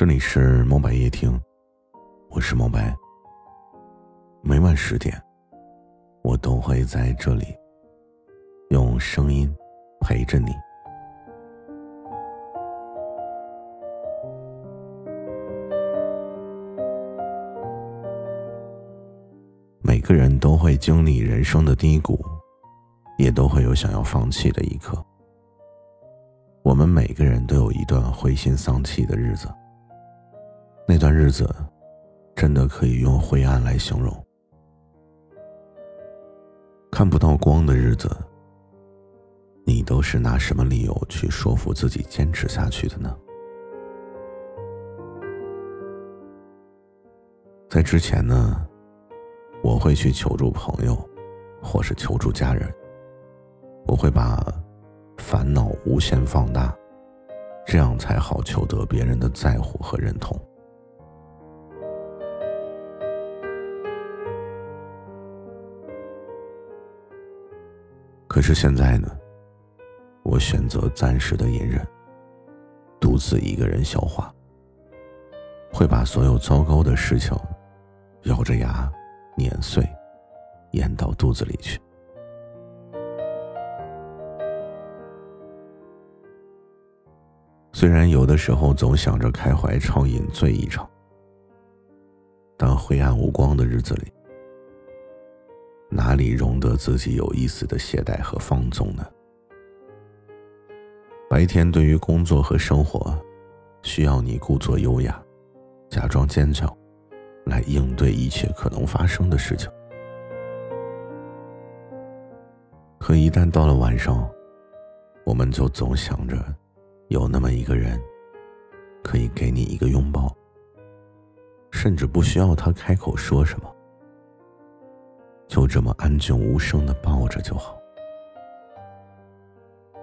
这里是猫白夜听，我是猫白。每晚十点，我都会在这里用声音陪着你。每个人都会经历人生的低谷，也都会有想要放弃的一刻。我们每个人都有一段灰心丧气的日子。那段日子，真的可以用灰暗来形容。看不到光的日子，你都是拿什么理由去说服自己坚持下去的呢？在之前呢，我会去求助朋友，或是求助家人。我会把烦恼无限放大，这样才好求得别人的在乎和认同。可是现在呢，我选择暂时的隐忍，独自一个人消化，会把所有糟糕的事情咬着牙碾碎，咽到肚子里去。虽然有的时候总想着开怀畅饮醉一场，但灰暗无光的日子里。哪里容得自己有一丝的懈怠和放纵呢？白天对于工作和生活，需要你故作优雅，假装坚强，来应对一切可能发生的事情。可一旦到了晚上，我们就总想着，有那么一个人，可以给你一个拥抱，甚至不需要他开口说什么。就这么安静无声的抱着就好。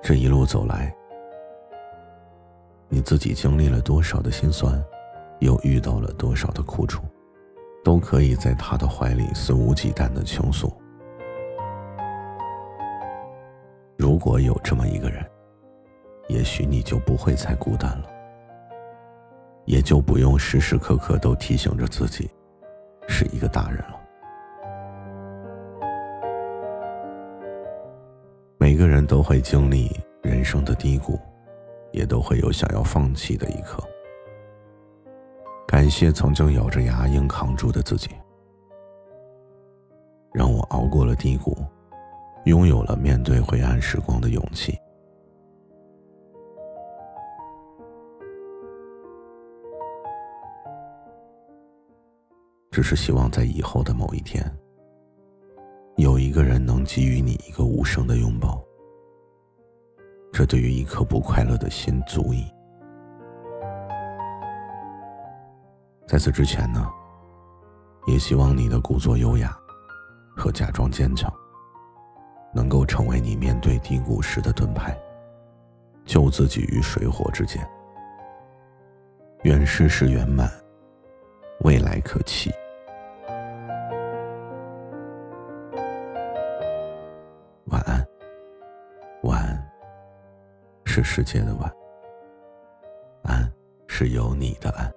这一路走来，你自己经历了多少的心酸，又遇到了多少的苦楚，都可以在他的怀里肆无忌惮的倾诉。如果有这么一个人，也许你就不会再孤单了，也就不用时时刻刻都提醒着自己，是一个大人了。每个人都会经历人生的低谷，也都会有想要放弃的一刻。感谢曾经咬着牙硬扛住的自己，让我熬过了低谷，拥有了面对灰暗时光的勇气。只是希望在以后的某一天。有一个人能给予你一个无声的拥抱，这对于一颗不快乐的心足矣。在此之前呢，也希望你的故作优雅和假装坚强，能够成为你面对低谷时的盾牌，救自己于水火之间。愿世事圆满，未来可期。这世界的晚，安是有你的安。